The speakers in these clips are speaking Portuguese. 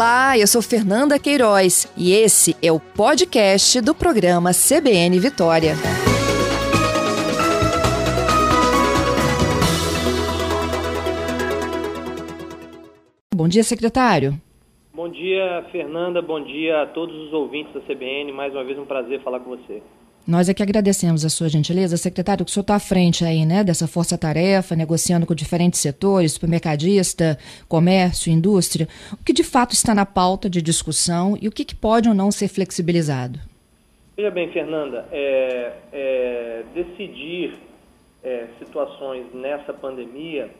Olá, eu sou Fernanda Queiroz e esse é o podcast do programa CBN Vitória. Bom dia, secretário. Bom dia, Fernanda. Bom dia a todos os ouvintes da CBN. Mais uma vez um prazer falar com você. Nós é que agradecemos a sua gentileza, secretário, que o senhor está à frente aí, né, dessa força-tarefa, negociando com diferentes setores, supermercadista, comércio, indústria. O que de fato está na pauta de discussão e o que, que pode ou não ser flexibilizado? Veja bem, Fernanda, é, é, decidir é, situações nessa pandemia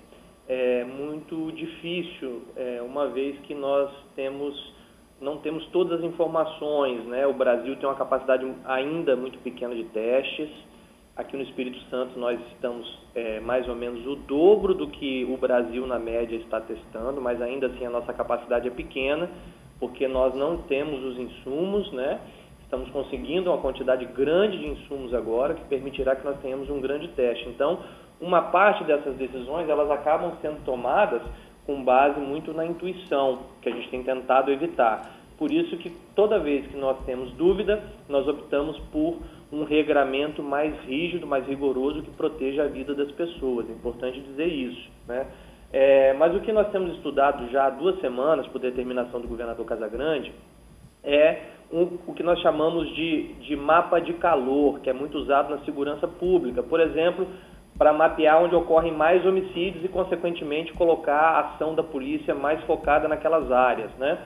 é muito difícil, é, uma vez que nós temos não temos todas as informações, né? O Brasil tem uma capacidade ainda muito pequena de testes. Aqui no Espírito Santo nós estamos é, mais ou menos o dobro do que o Brasil na média está testando, mas ainda assim a nossa capacidade é pequena, porque nós não temos os insumos, né? Estamos conseguindo uma quantidade grande de insumos agora que permitirá que nós tenhamos um grande teste. Então, uma parte dessas decisões elas acabam sendo tomadas com base muito na intuição, que a gente tem tentado evitar. Por isso que toda vez que nós temos dúvida, nós optamos por um regramento mais rígido, mais rigoroso, que proteja a vida das pessoas. É importante dizer isso. Né? É, mas o que nós temos estudado já há duas semanas, por determinação do governador Casagrande, é um, o que nós chamamos de, de mapa de calor, que é muito usado na segurança pública. Por exemplo, para mapear onde ocorrem mais homicídios e, consequentemente, colocar a ação da polícia mais focada naquelas áreas. Né?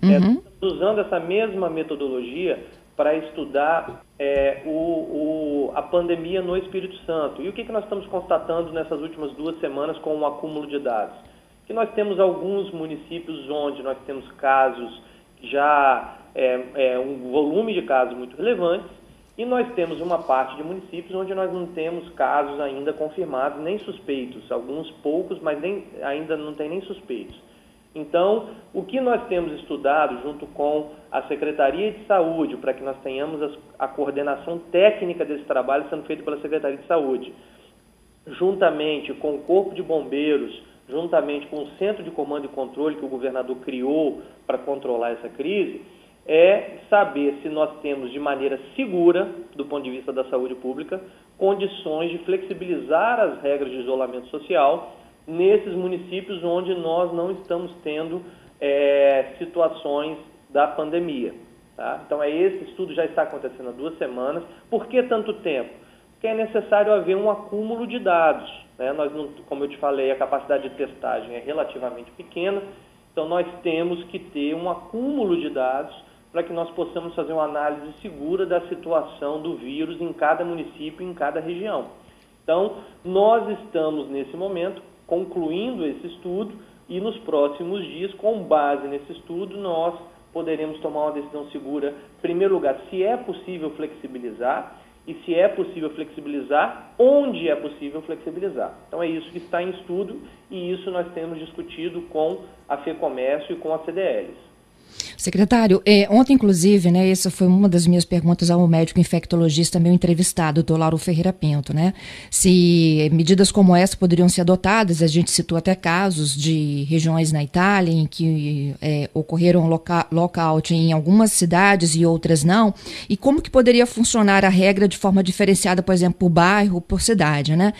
É, uhum. É, usando essa mesma metodologia para estudar é, o, o, a pandemia no Espírito Santo. E o que, que nós estamos constatando nessas últimas duas semanas com o acúmulo de dados? Que nós temos alguns municípios onde nós temos casos já, é, é, um volume de casos muito relevantes, e nós temos uma parte de municípios onde nós não temos casos ainda confirmados, nem suspeitos, alguns poucos, mas nem, ainda não tem nem suspeitos. Então, o que nós temos estudado junto com a Secretaria de Saúde, para que nós tenhamos a, coordenação técnica desse trabalho sendo feito pela Secretaria de Saúde, juntamente com o Corpo de Bombeiros, juntamente com o Centro de Comando e Controle que o governador criou para controlar essa crise, é saber se nós temos de maneira segura, do ponto de vista da saúde pública, condições de flexibilizar as regras de isolamento social nesses municípios onde nós não estamos tendo é, situações da pandemia. Tá? Então, é esse estudo já está acontecendo há duas semanas. Por que tanto tempo? Porque é necessário haver um acúmulo de dados. Né? Nós não, como eu te falei, a capacidade de testagem é relativamente pequena, então nós temos que ter um acúmulo de dados para que nós possamos fazer uma análise segura da situação do vírus em cada município, em cada região. Então, nós estamos nesse momento concluindo esse estudo e nos próximos dias, com base nesse estudo, nós poderemos tomar uma decisão segura, em primeiro lugar, se é possível flexibilizar e se é possível flexibilizar, onde é possível flexibilizar. Então é isso que está em estudo e isso nós temos discutido com a FEComércio e com a CDLs. Secretário, é, ontem, inclusive, né, essa foi uma das minhas perguntas ao médico infectologista meu entrevistado, o Lauro Ferreira Pinto, né? Se medidas como essa poderiam ser adotadas, a gente citou até casos de regiões na Itália em que é, ocorreram loca lockout em algumas cidades e outras não, e como que poderia funcionar a regra de forma diferenciada, por exemplo, por bairro, por cidade, né?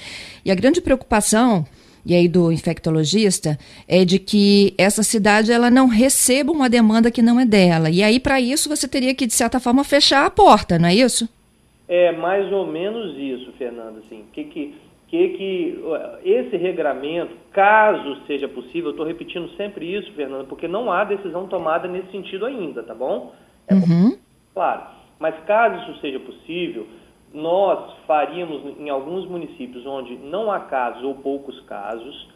E a grande preocupação e aí do infectologista é de que essa cidade ela não receba uma demanda que não é dela. E aí para isso você teria que de certa forma fechar a porta, não é isso? É mais ou menos isso, Fernando, assim, que que que que esse regramento, caso seja possível, eu estou repetindo sempre isso, Fernando, porque não há decisão tomada nesse sentido ainda, tá bom? É uhum. Claro, mas caso isso seja possível, nós faríamos em alguns municípios onde não há casos ou poucos casos,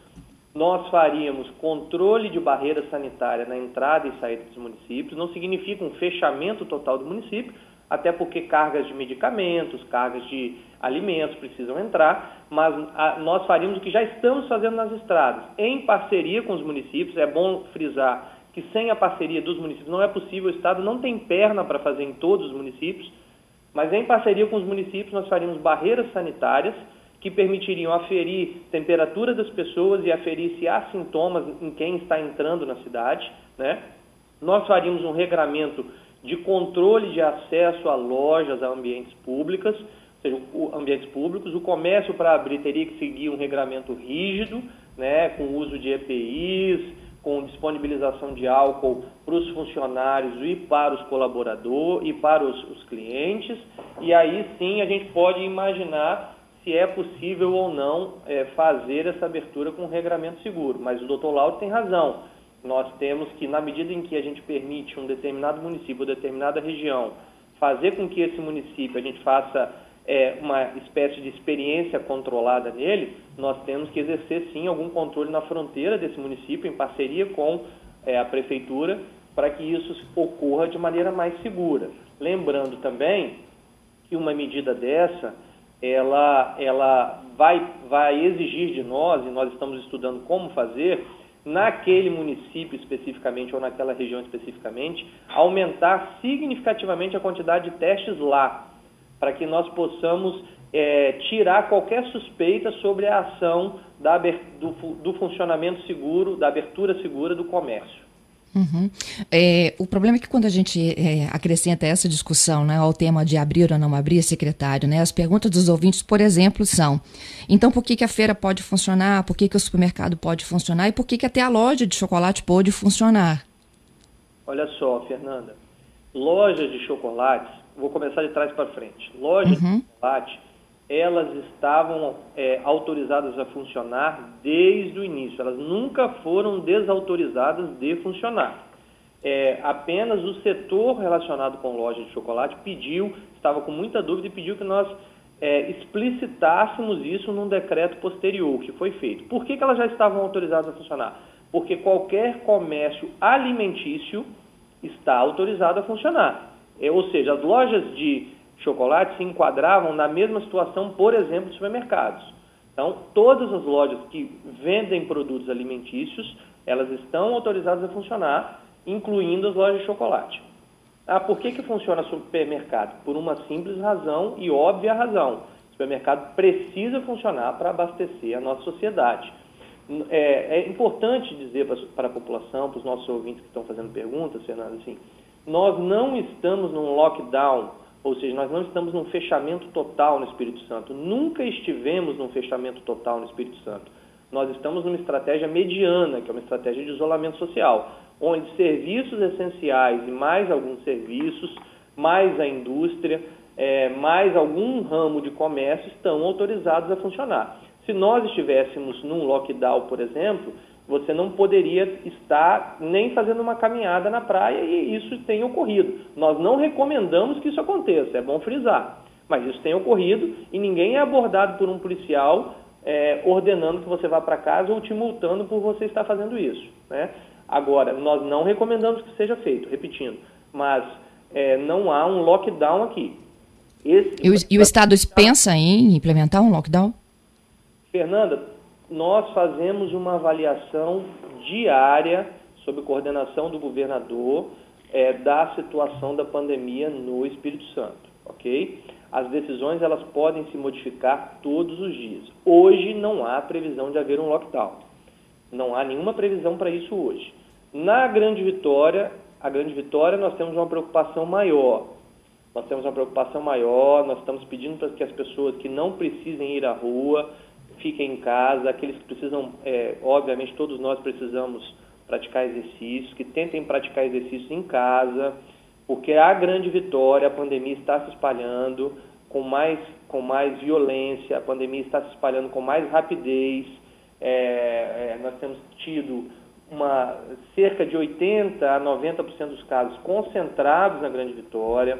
nós faríamos controle de barreira sanitária na entrada e saída dos municípios. Não significa um fechamento total do município, até porque cargas de medicamentos, cargas de alimentos precisam entrar, mas a, nós faríamos o que já estamos fazendo nas estradas, em parceria com os municípios. É bom frisar que sem a parceria dos municípios não é possível, o Estado não tem perna para fazer em todos os municípios mas em parceria com os municípios nós faríamos barreiras sanitárias que permitiriam aferir temperatura das pessoas e aferir se há sintomas em quem está entrando na cidade, né? Nós faríamos um regramento de controle de acesso a lojas, a ambientes públicos, ou seja, ambientes públicos. O comércio para abrir teria que seguir um regramento rígido, né, com uso de EPIs, com disponibilização de álcool para os funcionários e para os colaboradores e para os, os clientes. E aí sim a gente pode imaginar se é possível ou não é, fazer essa abertura com regramento seguro. Mas o doutor Lauro tem razão. Nós temos que, na medida em que a gente permite um determinado município determinada região fazer com que esse município a gente faça é, uma espécie de experiência controlada nele, nós temos que exercer sim algum controle na fronteira desse município, em parceria com é, a prefeitura, para que isso ocorra de maneira mais segura. Lembrando também que uma medida dessa, ela, ela vai, vai exigir de nós, e nós estamos estudando como fazer, naquele município especificamente ou naquela região especificamente, aumentar significativamente a quantidade de testes lá para que nós possamos é, tirar qualquer suspeita sobre a ação da, do, do, funcionamento seguro, da abertura segura do comércio. Uhum. É, o problema é que quando a gente é, acrescenta essa discussão né, ao tema de abrir ou não abrir, secretário, né, as perguntas dos ouvintes, por exemplo, são: então por que, que a feira pode funcionar, por que, que o supermercado pode funcionar e por que, que até a loja de chocolate pode funcionar? Olha só, Fernanda, lojas de chocolates vou começar de trás para frente. Lojas uhum. de chocolate, elas estavam é, autorizadas a funcionar desde o início. Elas nunca foram desautorizadas de funcionar. É, apenas o setor relacionado com lojas de chocolate pediu, estava com muita dúvida e pediu que nós é, explicitássemos isso num decreto posterior que foi feito. Por que, que elas já estavam autorizadas a funcionar? Porque qualquer comércio alimentício está autorizado a funcionar. É, ou seja, as lojas de chocolate se enquadravam na mesma situação, por exemplo, de supermercados. Então, todas as lojas que vendem produtos alimentícios, elas estão autorizadas a funcionar, incluindo as lojas de chocolate. Ah, por que, que funciona supermercado? Por uma simples razão e óbvia razão. O supermercado precisa funcionar para abastecer a nossa sociedade. É, é importante dizer para, a população, para os nossos ouvintes que estão fazendo perguntas, Fernando, assim, nós não estamos num lockdown, ou seja, nós não estamos num fechamento total no Espírito Santo. Nunca estivemos num fechamento total no Espírito Santo. Nós estamos numa estratégia mediana, que é uma estratégia de isolamento social, onde serviços essenciais e mais alguns serviços, mais a indústria, é, mais algum ramo de comércio estão autorizados a funcionar. Se nós estivéssemos num lockdown, por exemplo, você não poderia estar nem fazendo uma caminhada na praia e isso tem ocorrido. Nós não recomendamos que isso aconteça, é bom frisar. Mas isso tem ocorrido e ninguém é abordado por um policial é, ordenando que você vá para casa ou te multando por você estar fazendo isso. Né? Agora, nós não recomendamos que seja feito, repetindo, mas é, não há um lockdown aqui. Esse, e, o, e o Estado pensa em implementar um lockdown? Fernanda, nós fazemos uma avaliação diária, sob coordenação do governador, é, da situação da pandemia no Espírito Santo, ok? As decisões elas podem se modificar todos os dias. Hoje não há previsão de haver um lockdown. Não há nenhuma previsão para isso hoje. Na Grande Vitória, a Grande Vitória nós temos uma preocupação maior. Nós temos uma preocupação maior, nós estamos pedindo para que as pessoas que não precisem ir à rua, fiquem em casa, aqueles que precisam, é, obviamente todos nós precisamos praticar exercícios, que tentem praticar exercícios em casa, porque a grande vitória, a pandemia está se espalhando com mais, com mais violência, a pandemia está se espalhando com mais rapidez, é, é, nós temos tido uma, cerca de 80% a 90% dos casos concentrados na grande vitória,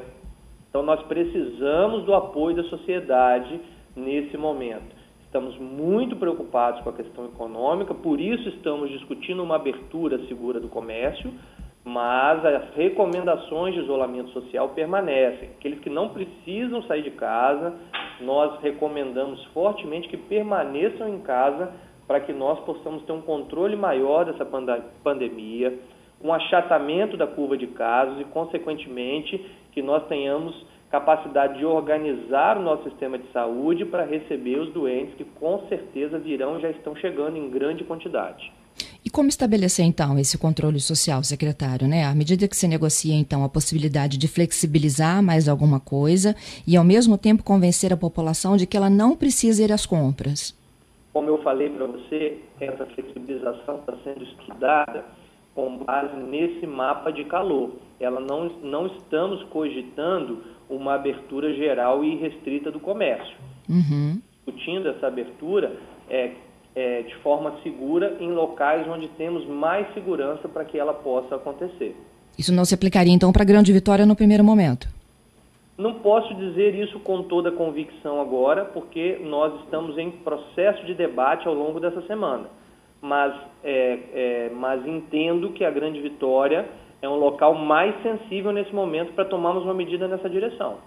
então nós precisamos do apoio da sociedade nesse momento. Estamos muito preocupados com a questão econômica, por isso estamos discutindo uma abertura segura do comércio, mas as recomendações de isolamento social permanecem. Aqueles que não precisam sair de casa, nós recomendamos fortemente que permaneçam em casa para que nós possamos ter um controle maior dessa pandemia, um achatamento da curva de casos e, consequentemente, que nós tenhamos capacidade de organizar o nosso sistema de saúde para receber os doentes que com certeza virão e já estão chegando em grande quantidade. E como estabelecer então esse controle social, secretário? Né? À medida que se negocia então a possibilidade de flexibilizar mais alguma coisa e ao mesmo tempo convencer a população de que ela não precisa ir às compras. Como eu falei para você, essa flexibilização está sendo estudada com base nesse mapa de calor. Ela não, não estamos cogitando uma abertura geral e restrita do comércio. Uhum. Discutindo essa abertura é, é, de forma segura em locais onde temos mais segurança para que ela possa acontecer. Isso não se aplicaria então para a Grande Vitória no primeiro momento? Não posso dizer isso com toda convicção agora, porque nós estamos em processo de debate ao longo dessa semana. Mas, é, é, mas entendo que a Grande Vitória é um local mais sensível nesse momento para tomarmos uma medida nessa direção.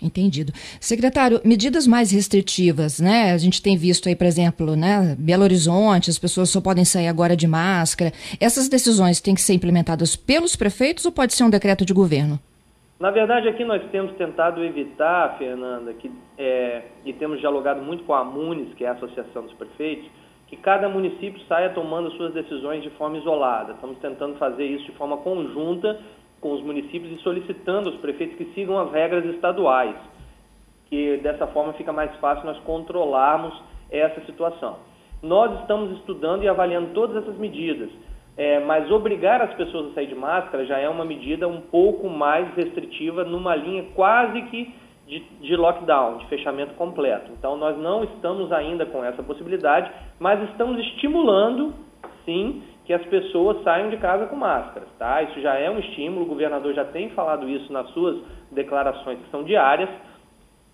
Entendido. Secretário, medidas mais restritivas, né? A gente tem visto aí, por exemplo, né, Belo Horizonte, as pessoas só podem sair agora de máscara. Essas decisões têm que ser implementadas pelos prefeitos ou pode ser um decreto de governo? Na verdade, aqui nós temos tentado evitar, Fernanda, que, é, e temos dialogado muito com a MUNES, que é a Associação dos Prefeitos, que cada município saia tomando suas decisões de forma isolada. Estamos tentando fazer isso de forma conjunta com os municípios e solicitando aos prefeitos que sigam as regras estaduais, que dessa forma fica mais fácil nós controlarmos essa situação. Nós estamos estudando e avaliando todas essas medidas, é, mas obrigar as pessoas a sair de máscara já é uma medida um pouco mais restritiva, numa linha quase que de, de lockdown, de fechamento completo. Então, nós não estamos ainda com essa possibilidade, mas estamos estimulando, sim, que as pessoas saiam de casa com máscaras, tá? Isso já é um estímulo, o governador já tem falado isso nas suas declarações que são diárias,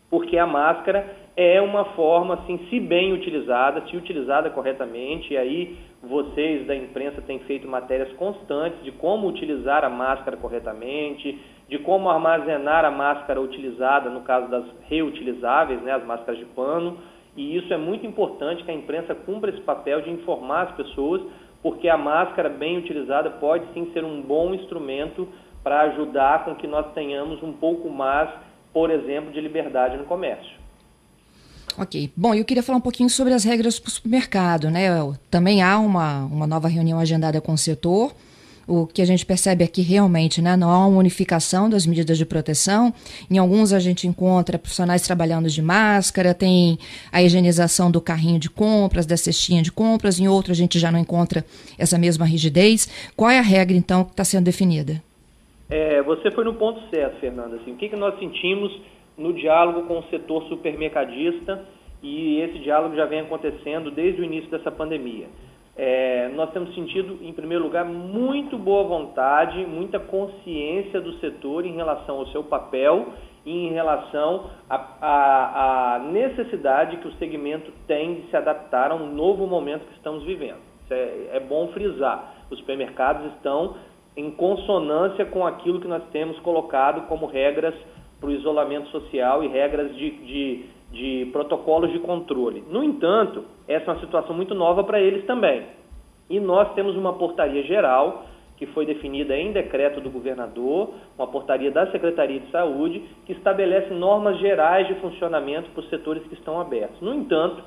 porque a máscara é uma forma, assim, se bem utilizada, se utilizada corretamente, e aí vocês da imprensa têm feito matérias constantes de como utilizar a máscara corretamente, de como armazenar a máscara utilizada, no caso das reutilizáveis, né, as máscaras de pano, e isso é muito importante que a imprensa cumpra esse papel de informar as pessoas porque a máscara bem utilizada pode sim ser um bom instrumento para ajudar com que nós tenhamos um pouco mais, por exemplo, de liberdade no comércio. Ok. Bom, eu queria falar um pouquinho sobre as regras para o supermercado, né? Também há uma, uma nova reunião agendada com o setor o que a gente percebe aqui realmente, né, não há uma unificação das medidas de proteção. Em alguns a gente encontra profissionais trabalhando de máscara, tem a higienização do carrinho de compras, da cestinha de compras, em outros a gente já não encontra essa mesma rigidez. Qual é a regra, então, que está sendo definida? É, você foi no ponto certo, Fernanda. Assim, o que, que nós sentimos no diálogo com o setor supermercadista e esse diálogo já vem acontecendo desde o início dessa pandemia. É, nós temos sentido, em primeiro lugar, muito boa vontade, muita consciência do setor em relação ao seu papel e em relação à necessidade que o segmento tem de se adaptar a um novo momento que estamos vivendo. É, é, bom frisar. Os supermercados estão em consonância com aquilo que nós temos colocado como regras para o isolamento social e regras de, de de protocolos de controle. No entanto, essa é uma situação muito nova para eles também. E nós temos uma portaria geral que foi definida em decreto do governador, uma portaria da Secretaria de Saúde, que estabelece normas gerais de funcionamento para os setores que estão abertos. No entanto,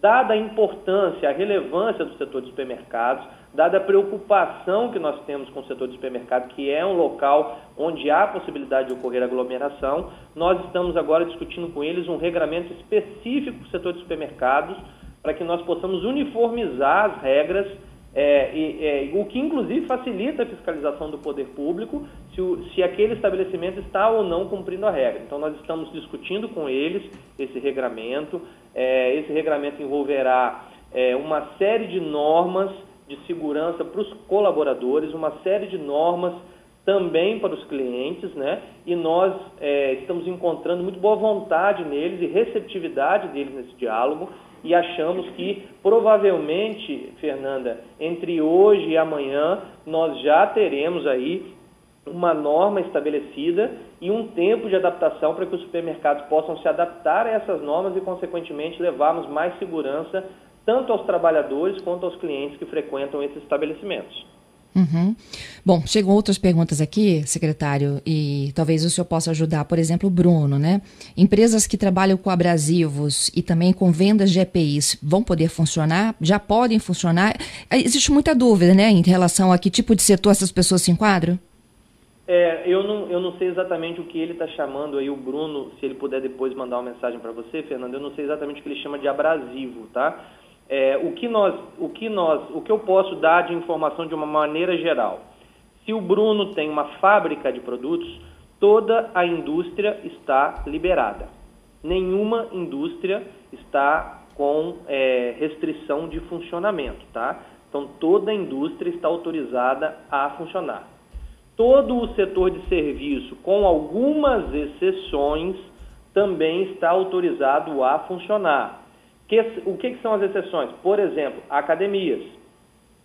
dada a importância, a relevância do setor de supermercados, dada a preocupação que nós temos com o setor de supermercado, que é um local onde há possibilidade de ocorrer aglomeração, nós estamos agora discutindo com eles um regramento específico para o setor de supermercados, para que nós possamos uniformizar as regras, é, é, o que inclusive facilita a fiscalização do poder público, se, o, se aquele estabelecimento está ou não cumprindo a regra. Então, nós estamos discutindo com eles esse regramento. É, esse regramento envolverá é, uma série de normas de segurança para os colaboradores, uma série de normas também para os clientes, né? E nós é, estamos encontrando muito boa vontade neles e receptividade deles nesse diálogo e achamos que provavelmente, Fernanda, entre hoje e amanhã nós já teremos aí uma norma estabelecida e um tempo de adaptação para que os supermercados possam se adaptar a essas normas e, consequentemente, levarmos mais segurança tanto aos trabalhadores quanto aos clientes que frequentam esses estabelecimentos. Uhum. Bom, chegam outras perguntas aqui, secretário, e talvez o senhor possa ajudar. Por exemplo, o Bruno, né? Empresas que trabalham com abrasivos e também com vendas de EPIs vão poder funcionar? Já podem funcionar? Existe muita dúvida, né, em relação a que tipo de setor essas pessoas se enquadram? É, eu não, eu não sei exatamente o que ele está chamando aí, o Bruno, se ele puder depois mandar uma mensagem para você, Fernando, eu não sei exatamente o que ele chama de abrasivo, tá? É, o, que nós, o, que nós, o que eu posso dar de informação de uma maneira geral? Se o Bruno tem uma fábrica de produtos, toda a indústria está liberada. Nenhuma indústria está com é, restrição de funcionamento, tá? Então toda a indústria está autorizada a funcionar. Todo o setor de serviço, com algumas exceções, também está autorizado a funcionar. Que, o que, que são as exceções? Por exemplo, academias.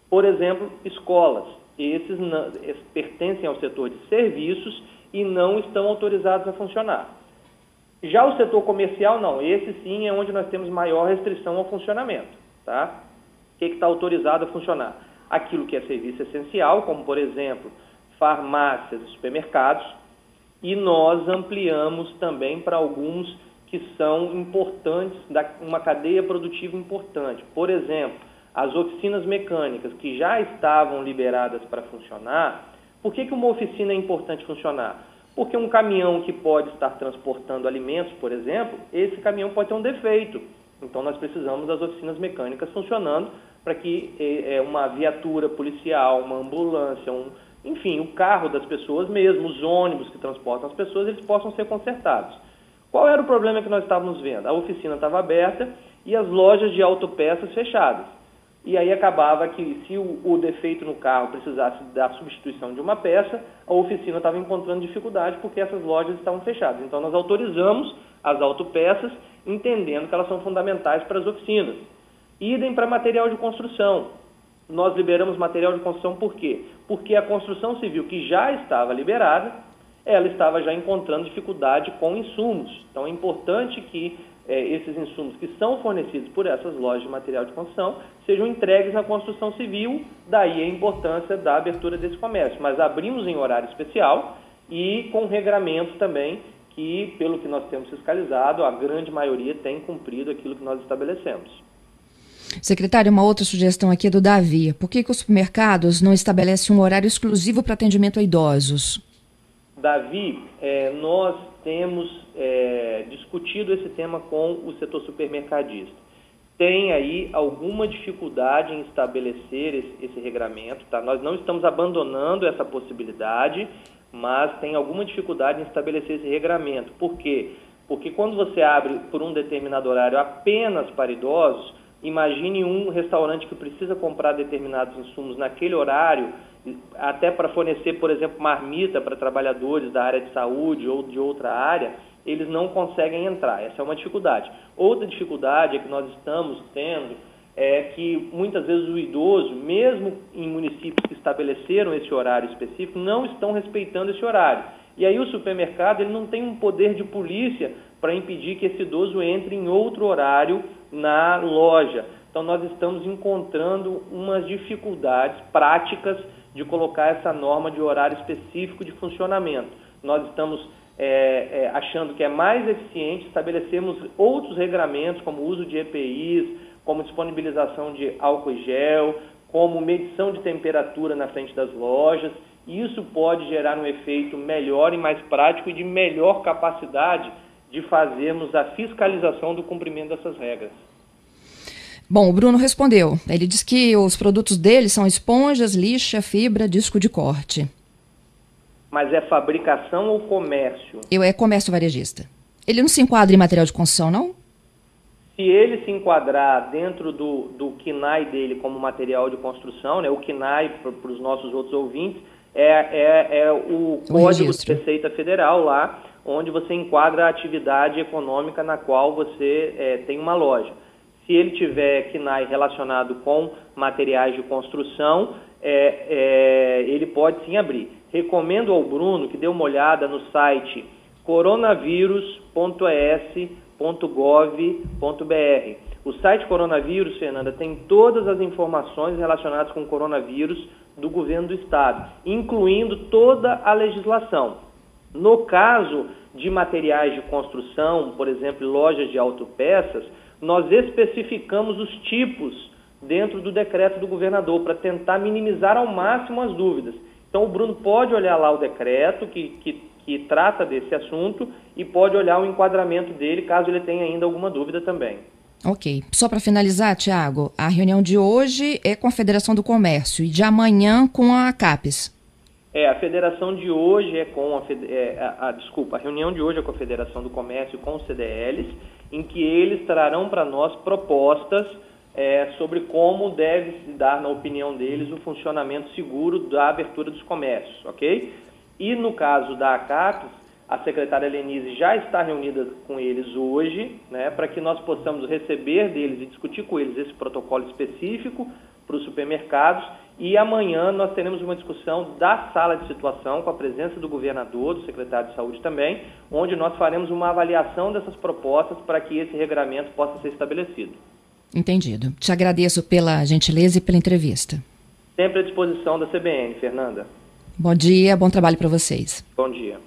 Por exemplo, escolas. Esses, não, esses pertencem ao setor de serviços e não estão autorizados a funcionar. Já o setor comercial, não. Esse sim é onde nós temos maior restrição ao funcionamento. Tá? O que está autorizado a funcionar? Aquilo que é serviço essencial, como, por exemplo, farmácias e supermercados. E nós ampliamos também para alguns que são importantes, uma cadeia produtiva importante. Por exemplo, as oficinas mecânicas que já estavam liberadas para funcionar. Por que, que uma oficina é importante funcionar? Porque um caminhão que pode estar transportando alimentos, por exemplo, esse caminhão pode ter um defeito. Então nós precisamos das oficinas mecânicas funcionando para que é, uma viatura policial, uma ambulância, um, enfim, o carro das pessoas mesmo, os ônibus que transportam as pessoas, eles possam ser consertados. Qual era o problema que nós estávamos vendo? A oficina estava aberta e as lojas de autopeças fechadas. E aí acabava que se o, o, defeito no carro precisasse da substituição de uma peça, a oficina estava encontrando dificuldade porque essas lojas estavam fechadas. Então nós autorizamos as autopeças, entendendo que elas são fundamentais para as oficinas. Idem para material de construção. Nós liberamos material de construção por quê? Porque a construção civil que já estava liberada, ela estava já encontrando dificuldade com insumos. Então é importante que é, esses insumos que são fornecidos por essas lojas de material de construção sejam entregues na construção civil, daí a importância da abertura desse comércio. Mas abrimos em horário especial e com regramento também, que, pelo que nós temos fiscalizado, a grande maioria tem cumprido aquilo que nós estabelecemos. Secretário, uma outra sugestão aqui é do Davi. Por que, que os supermercados não estabelecem um horário exclusivo para atendimento a idosos? Davi, é, nós temos é, discutido esse tema com o setor supermercadista. Tem aí alguma dificuldade em estabelecer esse, esse regramento, tá? Nós não estamos abandonando essa possibilidade, mas tem alguma dificuldade em estabelecer esse regramento. Por quê? Porque quando você abre por um determinado horário apenas para idosos, imagine um restaurante que precisa comprar determinados insumos naquele horário, até para fornecer, por exemplo, marmita para trabalhadores da área de saúde ou de outra área, eles não conseguem entrar. Essa é uma dificuldade. Outra dificuldade é que nós estamos tendo é que muitas vezes o idoso, mesmo em municípios que estabeleceram esse horário específico, não estão respeitando esse horário. E aí o supermercado ele não tem um poder de polícia para impedir que esse idoso entre em outro horário na loja. Então nós estamos encontrando umas dificuldades práticas de colocar essa norma de horário específico de funcionamento. Nós estamos é, é, achando que é mais eficiente estabelecermos outros regramentos, como uso de EPIs, como disponibilização de álcool e gel, como medição de temperatura na frente das lojas. Isso pode gerar um efeito melhor e mais prático e de melhor capacidade de fazermos a fiscalização do cumprimento dessas regras. Bom, o Bruno respondeu. Ele diz que os produtos dele são esponjas, lixa, fibra, disco de corte. Mas é fabricação ou comércio? Eu é comércio varejista. Ele não se enquadra em material de construção, não? Se ele se enquadrar dentro do, do KINAI dele como material de construção, né, o KINAI, para os nossos outros ouvintes, é, é, é o, o Código registro. de Receita Federal lá, onde você enquadra a atividade econômica na qual você é, tem uma loja. Se ele tiver KNAI relacionado com materiais de construção, é, é, ele pode sim abrir. Recomendo ao Bruno que dê uma olhada no site coronavírus.es.gov.br. O site Coronavírus, Fernanda, tem todas as informações relacionadas com o coronavírus do governo do estado, incluindo toda a legislação. No caso de materiais de construção, por exemplo, lojas de autopeças, nós especificamos os tipos dentro do decreto do governador para tentar minimizar ao máximo as dúvidas. Então, o Bruno pode olhar lá o decreto que, que, que trata desse assunto e pode olhar o enquadramento dele, caso ele tenha ainda alguma dúvida também. Ok. Só para finalizar, Tiago, a reunião de hoje é com a Federação do Comércio e de amanhã com a CAPES. É, a federação de hoje é com a, é, a, a, desculpa, a reunião de hoje é com a Federação do Comércio e com os CDLs, em que eles trarão para nós propostas é, sobre como deve se dar, na opinião deles, o funcionamento seguro da abertura dos comércios, ok? E no caso da ACAPES, a secretária Lenise já está reunida com eles hoje, né, para que nós possamos receber deles e discutir com eles esse protocolo específico para os supermercados. E amanhã nós teremos uma discussão da sala de situação, com a presença do governador, do secretário de saúde também, onde nós faremos uma avaliação dessas propostas para que esse regramento possa ser estabelecido. Entendido. Te agradeço pela gentileza e pela entrevista. Sempre à disposição da CBN, Fernanda. Bom dia, bom trabalho para vocês. Bom dia.